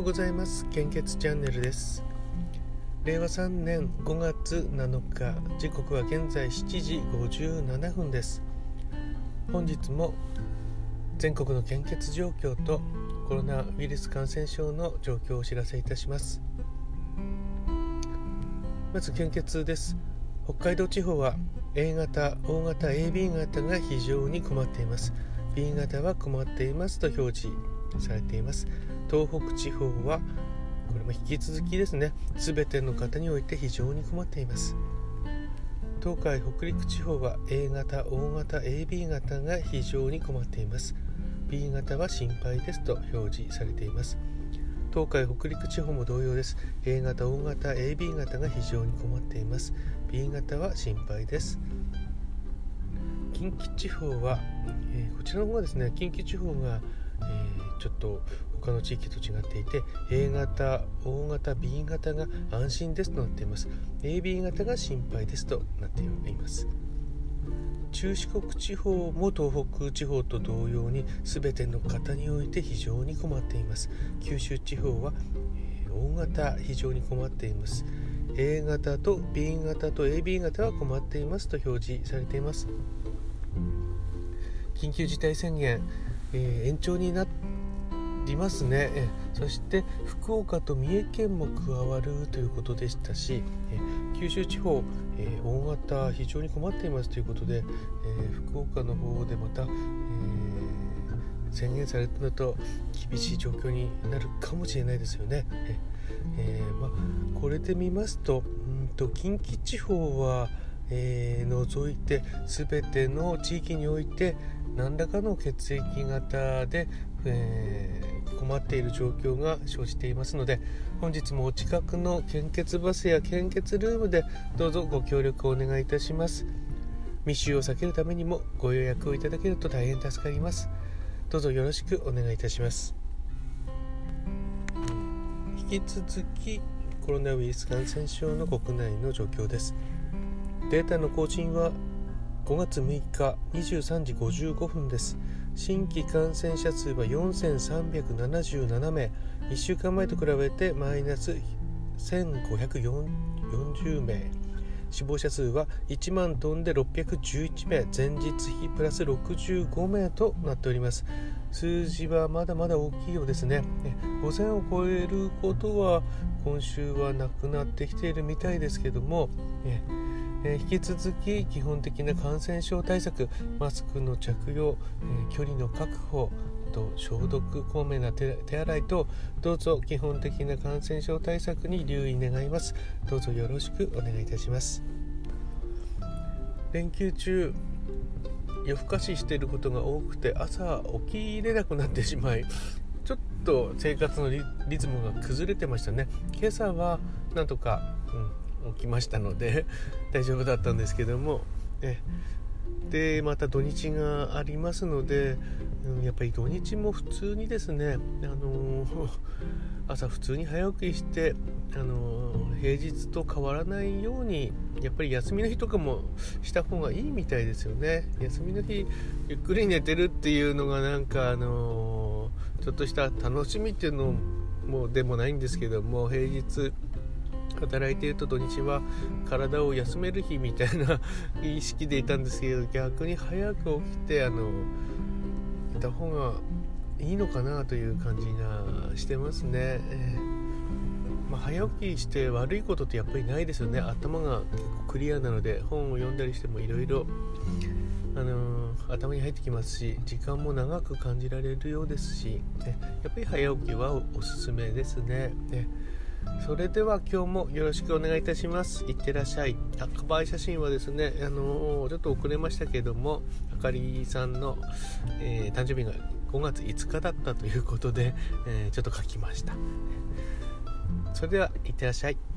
ようございます。献血チャンネルです。令和3年5月7日時刻は現在7時57分です。本日も全国の献血状況とコロナウイルス感染症の状況をお知らせいたします。まず献血です。北海道地方は A 型、O 型、AB 型が非常に困っています。B 型は困っていますと表示されています。東北地方はこれも引き続きですね全ての方において非常に困っています。東海北陸地方は A 型 O 型 AB 型が非常に困っています。B 型は心配ですと表示されています。東海北陸地方も同様です。A 型 O 型 AB 型が非常に困っています。B 型は心配です。近畿地方は、えー、こちらの方がですね近畿地方が、えー、ちょっと他の地域と違っていて A 型 O 型 B 型が安心ですとなっています。AB 型が心配ですとなっています。中四国地方も東北地方と同様に全ての方において非常に困っています。九州地方は、え、大型非常に困っています。A 型と B 型と AB 型は困っていますと表示されています。緊急事態宣言、えー、延長になりますね、そして福岡と三重県も加わるということでしたし、え九州地方、えー、大型非常に困っていますということで、えー、福岡の方でまた、えー、宣言されると厳しい状況になるかもしれないですよね。えー、ま、これで見ますとうんと近畿地方は、え除いて全ての地域において何らかの血液型で、え困っている状況が生じていますので本日もお近くの献血バスや献血ルームでどうぞご協力をお願いいたします。密集を避けるためにもご予約をいただけると大変助かります。どうぞよろしくお願いいたします。引き続きコロナウイルス感染症の国内の状況です。データの更新は5月6日23時55分です。新規感染者数は4377名。1週間前と比べてマイナス1540名。死亡者数は1万トンで611名。前日比プラス65名となっております。数字はまだまだ大きいようですね。5000を超えることは今週はなくなってきているみたいですけども、えー、引き続き基本的な感染症対策マスクの着用、えー、距離の確保と消毒こまめな手洗いとどうぞ基本的な感染症対策に留意願います。どうぞよろしくお願いいたします。連休中夜更かししていることが多くて朝起きれなくなってしまいちょっと生活のリズムが崩れてましたね。今朝はなんとか、うん起きましたので 大丈夫だったんですけども、ね、でまた土日がありますので、うん、やっぱり土日も普通にですね、あのー、朝普通に早起きして、あのー、平日と変わらないようにやっぱり休みの日とかもした方がいいみたいですよね。休みの日ゆっくり寝てるっていうのがなんか、あのー、ちょっとした楽しみっていうのもでもないんですけども平日働いていると土日は体を休める日みたいな意識でいたんですけど逆に早く起きてあのいた方がいいのかなという感じがしてますね。えーまあ、早起きして悪いことってやっぱりないですよね頭が結構クリアなので本を読んだりしてもいろいろ頭に入ってきますし時間も長く感じられるようですし、ね、やっぱり早起きはおすすめですね。ねそれでは今日もよろしくお願いいたします。いってらっしゃい。あ、カバー写真はですね、あのー、ちょっと遅れましたけども、あかりさんの、えー、誕生日が5月5日だったということで、えー、ちょっと書きました。それでは、いってらっしゃい。